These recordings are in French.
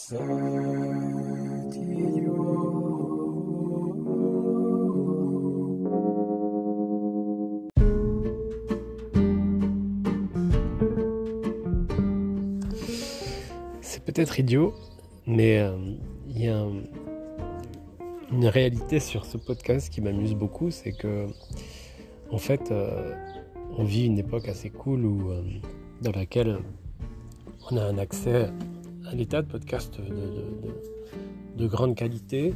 C'est peut-être idiot, mais euh, il y a une réalité sur ce podcast qui m'amuse beaucoup, c'est que en fait, euh, on vit une époque assez cool où, euh, dans laquelle on a un accès à l'état de podcast de, grande qualité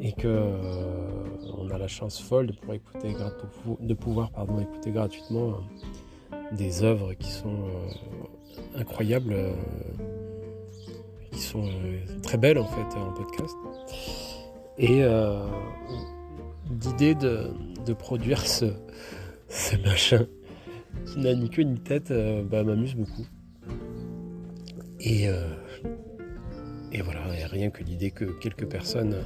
et que euh, on a la chance folle de pouvoir écouter, gratuitement euh, des œuvres qui sont incroyables, qui sont très belles en fait en podcast. Et d'idée de, produire ce, ce machin qui n'a ni queue ni tête bah, m'amuse beaucoup. Et, euh, et voilà, rien que l'idée que quelques personnes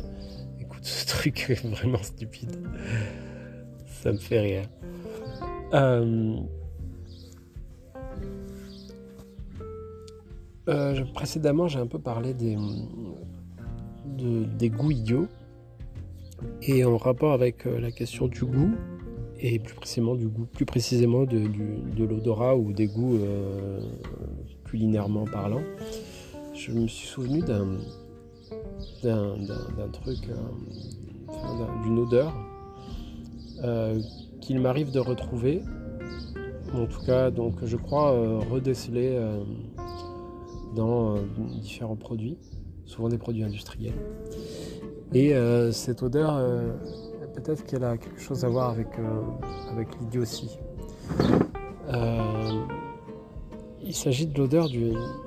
écoutent ce truc vraiment stupide, ça me fait rire. Euh, euh, précédemment, j'ai un peu parlé des, des goûts idiots. Et en rapport avec la question du goût, et plus précisément du goût, plus précisément de l'odorat ou des goûts culinairement parlant, je me suis souvenu d'un d'un truc, euh, d'une odeur euh, qu'il m'arrive de retrouver, en tout cas, donc je crois euh, redéceler dans différents produits, souvent des produits industriels. Et cette odeur, peut-être qu'elle a quelque chose à voir avec, avec l'idiotie. Il s'agit de l'odeur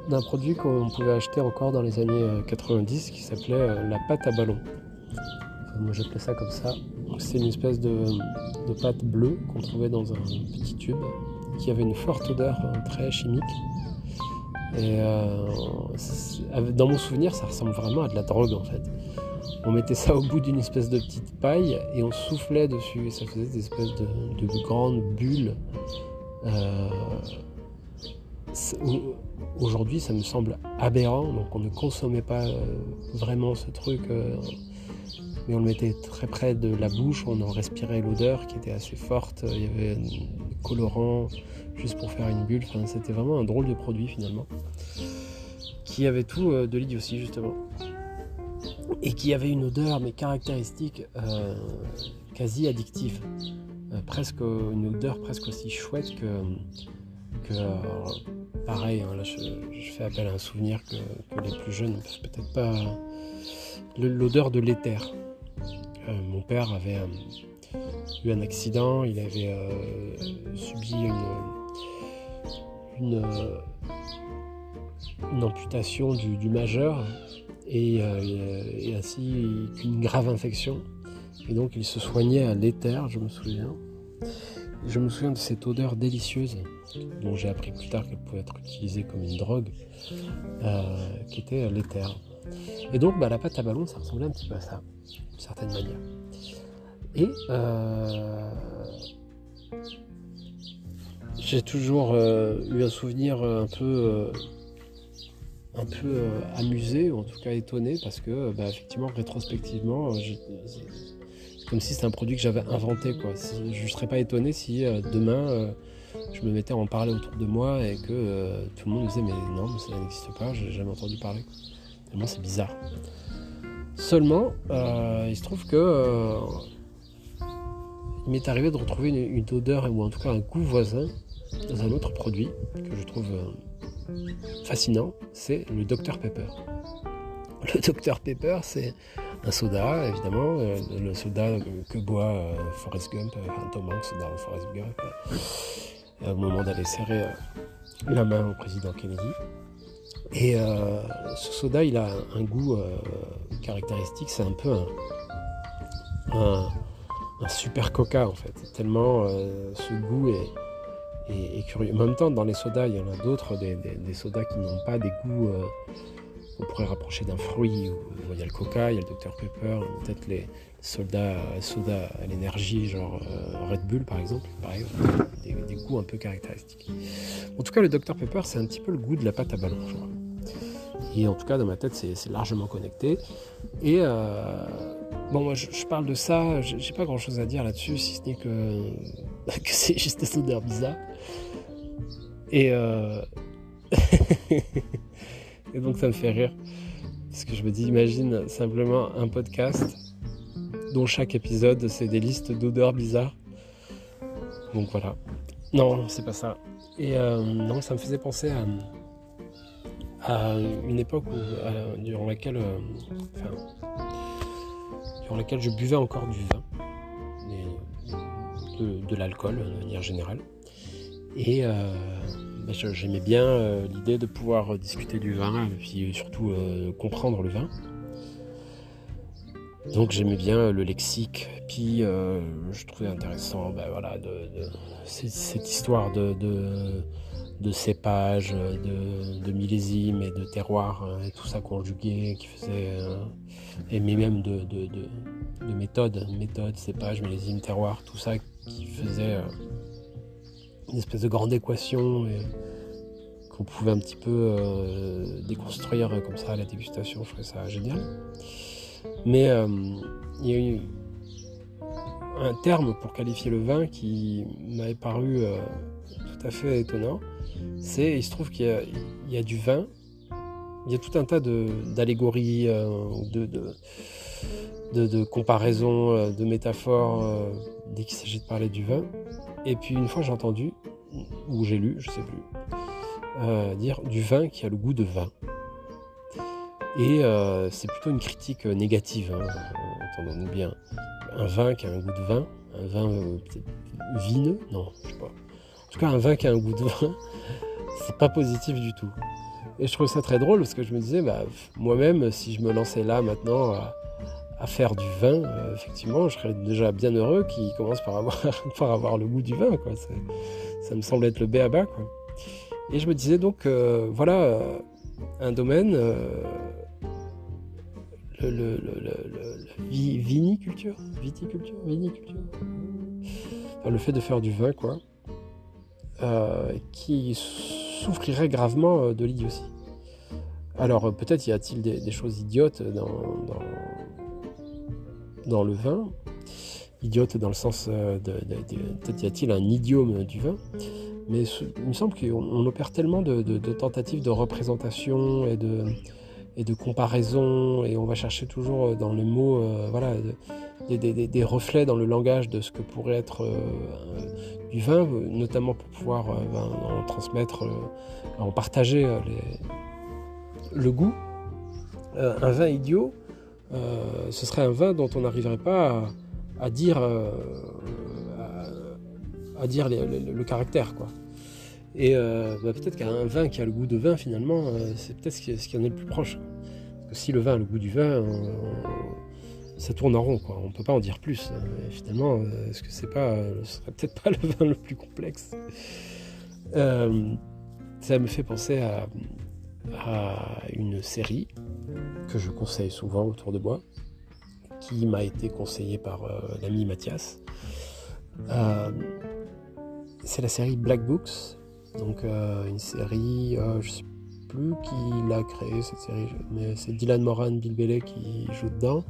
d'un produit qu'on pouvait acheter encore dans les années 90 euh, qui s'appelait euh, la pâte à ballon. moi j'appelais ça comme ça. C'est une espèce de, pâte bleue qu'on trouvait dans un petit tube qui avait une forte odeur euh, très chimique. Et dans mon souvenir, ça ressemble vraiment à de la drogue en fait. On mettait ça au bout d'une espèce de petite paille et on soufflait dessus. Et ça faisait des espèces de, grandes bulles. Aujourd'hui, ça me semble aberrant, donc on ne consommait pas euh, vraiment ce truc, euh, mais on le mettait très près de la bouche, on en respirait l'odeur qui était assez forte, il y avait des colorants juste pour faire une bulle, enfin, c'était vraiment un drôle de produit finalement, qui avait tout euh, de l'idiotie justement, et qui avait une odeur mais caractéristique quasi addictive, presque une odeur presque aussi chouette que que pareil, hein, là je, fais appel à un souvenir que, les plus jeunes ne peuvent peut-être pas. L'odeur de l'éther. Euh, mon père avait euh, eu un accident, il avait euh, subi une, amputation du, majeur et, et ainsi qu'une grave infection. Et donc il se soignait à l'éther, je me souviens. Je me souviens de cette odeur délicieuse dont j'ai appris plus tard qu'elle pouvait être utilisée comme une drogue, euh, qui était l'éther. Et donc bah, la pâte à ballon, ça ressemblait un petit peu à ça, d'une certaine manière. Et euh, j'ai toujours euh, eu un souvenir un peu, un peu amusé, ou en tout cas étonné, parce que bah, effectivement, rétrospectivement, comme si c'était un produit que j'avais inventé. Quoi. Je ne serais pas étonné si euh, demain euh, je me mettais à en parler autour de moi et que euh, tout le monde me disait mais non, ça n'existe pas, j'ai jamais entendu parler. Tellement c'est bizarre. Seulement, il se trouve que il m'est arrivé de retrouver une, odeur ou en tout cas un goût voisin dans un autre produit que je trouve fascinant, c'est le Dr Pepper. Le Dr Pepper, c'est un soda, évidemment, euh, le soda que boit euh, Forrest Gump, euh, Tom Hanks dans Forrest Gump, au moment d'aller serrer la main au président Kennedy. Et ce soda, il a un goût caractéristique, c'est un peu un, super coca en fait, tellement ce goût est, curieux. En même temps, dans les sodas, il y en a d'autres, des, sodas qui n'ont pas des goûts on pourrait rapprocher d'un fruit. Il y a le coca, il y a le Dr Pepper, peut-être les soldats, soda à l'énergie, genre euh, Red Bull par exemple, pareil, des, goûts un peu caractéristiques. En tout cas, le Dr Pepper, c'est un petit peu le goût de la pâte à ballon, je Et en tout cas, dans ma tête, c'est largement connecté. Et euh, bon, moi, je, parle de ça, j'ai pas grand chose à dire là-dessus, si ce n'est que, que c'est juste des odeurs bizarres. Et, euh, et donc, ça me fait rire. Parce que je me dis, imagine simplement un podcast dont chaque épisode, c'est des listes d'odeurs bizarres. Donc voilà. Non, c'est pas ça. Et euh, non, ça me faisait penser à une époque durant laquelle, euh, durant laquelle je buvais encore du vin, de, l'alcool de manière générale. Et euh, j'aimais bien euh, l'idée de pouvoir discuter du vin et puis surtout comprendre le vin. Donc j'aimais bien le lexique, puis je trouvais intéressant bah, voilà, de, cette histoire de de cépages, de, de millésimes et de terroirs, hein, et tout ça conjugué, qui faisait. Euh, et mais même de, de, de, méthodes, méthodes, cépages, millésimes, terroirs, tout ça qui faisait euh, une espèce de grande équation qu'on pouvait un petit peu euh, déconstruire comme ça à la dégustation. Je trouvais ça génial. Mais il y a eu un terme pour qualifier le vin qui m'avait paru tout à fait étonnant c'est, il se trouve qu'il y, a du vin, il y a tout un tas d'allégories, euh, de, de, de, comparaisons, euh, de métaphores euh, dès qu'il s'agit de parler du vin. Et puis une fois j'ai entendu, ou j'ai lu, je sais plus, dire du vin qui a le goût de vin. Et c'est plutôt une critique négative, hein, entendons-nous bien. Un vin qui a un goût de vin, un vin peut-être vineux, non, je sais pas. En tout cas, un vin qui a un goût de vin, c'est pas positif du tout. Et je trouve ça très drôle parce que je me disais, bah, moi-même, si je me lançais là maintenant faire du vin, euh, effectivement, je serais déjà bien heureux qu'il commence par avoir, le goût du vin. Quoi. Ça me semble être le B à bas. Quoi. Et je me disais donc, euh, voilà, euh, un domaine, le, viniculture, viticulture, le fait de faire du vin, quoi. qui souffrirait gravement de l'idiotie. Alors peut-être y a-t-il des, choses idiotes dans, le vin, idiotes dans le sens euh, de, peut-être y a-t-il un idiome du vin, mais il me semble qu'on opère tellement de, tentatives de représentation et de, comparaison, et on va chercher toujours dans les mots, voilà, des, reflets dans le langage de ce que pourrait être du vin, notamment pour pouvoir euh, ben, en transmettre, euh, en partager euh, le goût. un vin idiot, ce serait un vin dont on n'arriverait pas à, dire, à, dire le, caractère. Quoi. Et ben, peut-être qu'un vin qui a le goût de vin, finalement, c'est peut-être ce qui, en est le plus proche. Parce que si le vin a le goût du vin, ça tourne en rond, quoi. On peut pas en dire plus. Hein. finalement, euh, est-ce que c'est pas, serait peut-être pas le vin le plus complexe? Euh, Ça me fait penser à, une série que je conseille souvent autour de moi, qui m'a été conseillée par euh, l'ami Mathias. c'est la série Black Books, donc une série, je sais plus qui l'a créée cette série, mais c'est Dylan Moran, Bill Bailey qui joue dedans.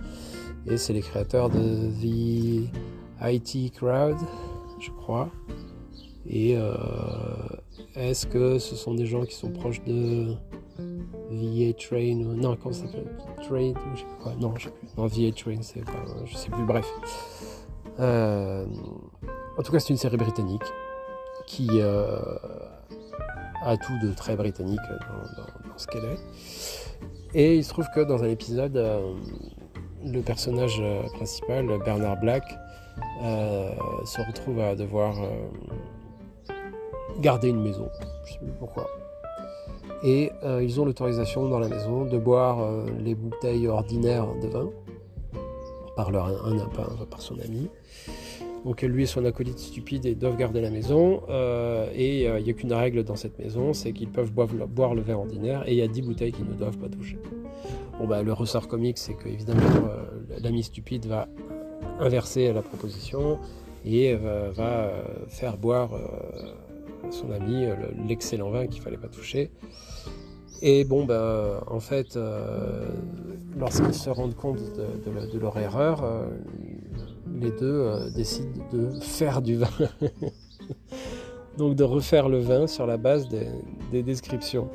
Et c'est les créateurs de The IT Crowd, je crois. Et euh, est-ce que ce sont des gens qui sont proches de VA Train Non, comment ça s'appelle? Ou je sais pas Non, je sais plus. Non, VA Train, c'est pas. Je sais plus, bref. Euh, en tout cas, c'est une série britannique qui euh, a tout de très britannique dans, ce qu'elle est. Et il se trouve que dans un épisode, le personnage euh, principal, Bernard Black, euh, se retrouve à devoir euh, garder une maison. Je sais plus pourquoi. Et ils ont l'autorisation dans la maison de boire les bouteilles ordinaires de vin par, leur, un, par son ami. Donc lui et son acolyte stupide doivent garder la maison. et il n'y a qu'une règle dans cette maison, c'est qu'ils peuvent boire, le vin ordinaire et il y a 10 bouteilles qu'ils ne doivent pas toucher. Bah, le ressort comique, c'est que évidemment euh, l'ami stupide va inverser la proposition et euh, va euh, faire boire son ami l'excellent vin qu'il fallait pas toucher. Et bon, ben, en fait, lorsqu'ils se rendent compte de, leur erreur, les deux décident de faire du vin. Donc de refaire le vin sur la base des, descriptions.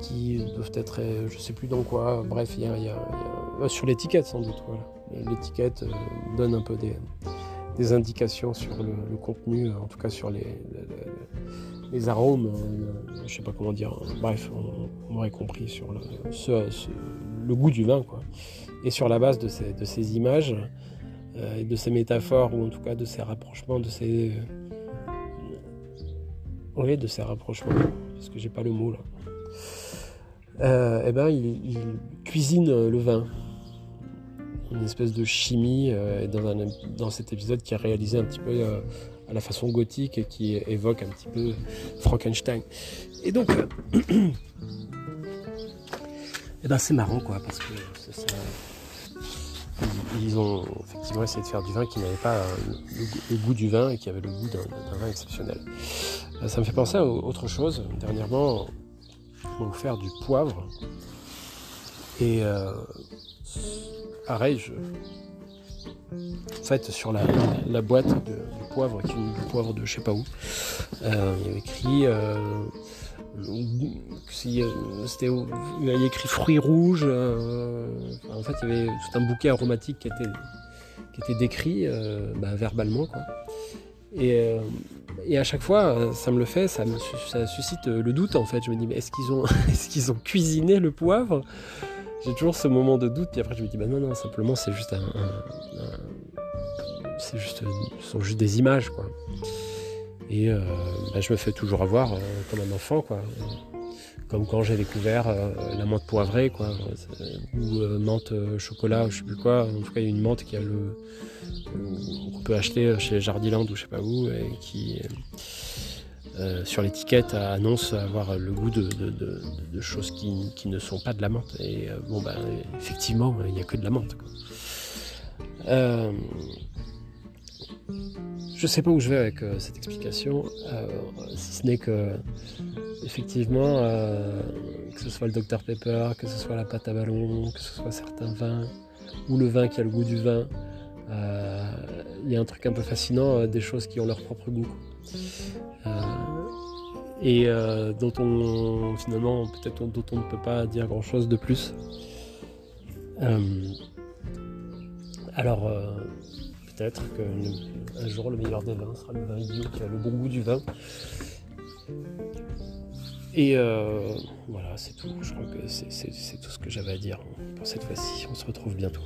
qui doivent être, je sais plus dans quoi, bref, il y a, sur l'étiquette sans doute. L'étiquette donne un peu des, des indications sur le, contenu, en tout cas sur les, arômes, euh, je sais pas comment dire, bref, on, aurait compris sur le, goût du vin, quoi. Et sur la base de ces, images euh, et de ces métaphores, ou en tout cas de ces rapprochements, de ces. Oui, de ces rapprochements, parce que j'ai pas le mot là. Euh, eh ben, il cuisine le vin une espèce de chimie euh, dans, cet épisode qui est réalisé un petit peu euh, à la façon gothique et qui évoque un petit peu Frankenstein. Et donc, euh, ben c'est marrant quoi, parce que ils ont effectivement essayé de faire du vin qui n'avait pas le, goût du vin et qui avait le goût d'un vin exceptionnel. Ça me fait penser à autre chose. Dernièrement, on m'a offert du poivre et pareil, en fait, sur la, boîte de, poivre, qui est du poivre de je sais pas où, euh, il y avait écrit. Euh, c'était il y avait écrit fruits rouges euh, en fait il y avait tout un bouquet aromatique qui était qui était décrit bah, verbalement quoi et, et, à chaque fois ça me le fait ça me ça suscite le doute en fait je me dis mais est-ce qu'ils ont est-ce qu'ils ont cuisiné le poivre? J'ai toujours ce moment de doute, puis après je me dis, bah non, non, simplement c'est juste un. c'est juste, sont juste des images, quoi. Et euh, bah, je me fais toujours avoir euh, comme un enfant, quoi. Comme quand j'ai découvert euh, la menthe poivrée, quoi. Ou menthe chocolat, ou je sais plus quoi. En tout cas, il y a une menthe qui a le. qu'on peut acheter chez Jardiland ou je sais pas où, et qui euh, sur l'étiquette annonce avoir le goût de, choses qui, ne sont pas de la menthe. Et euh, bon, ben, effectivement, il n'y a que de la menthe. Euh, je sais pas où je vais avec cette explication, si ce n'est que, effectivement, que ce soit le Dr Pepper, que ce soit la pâte à ballon, que ce soit certains vins, ou le vin qui a le goût du vin, il y a un truc un peu fascinant des choses qui ont leur propre goût et euh, dont on finalement peut-être dont on ne peut pas dire grand chose de plus. Euh, alors euh, peut-être qu'un jour le meilleur des vins sera le vin idiot qui a le bon goût du vin. Et voilà, c'est tout. Je crois que c'est tout ce que j'avais à dire pour cette fois-ci. On se retrouve bientôt.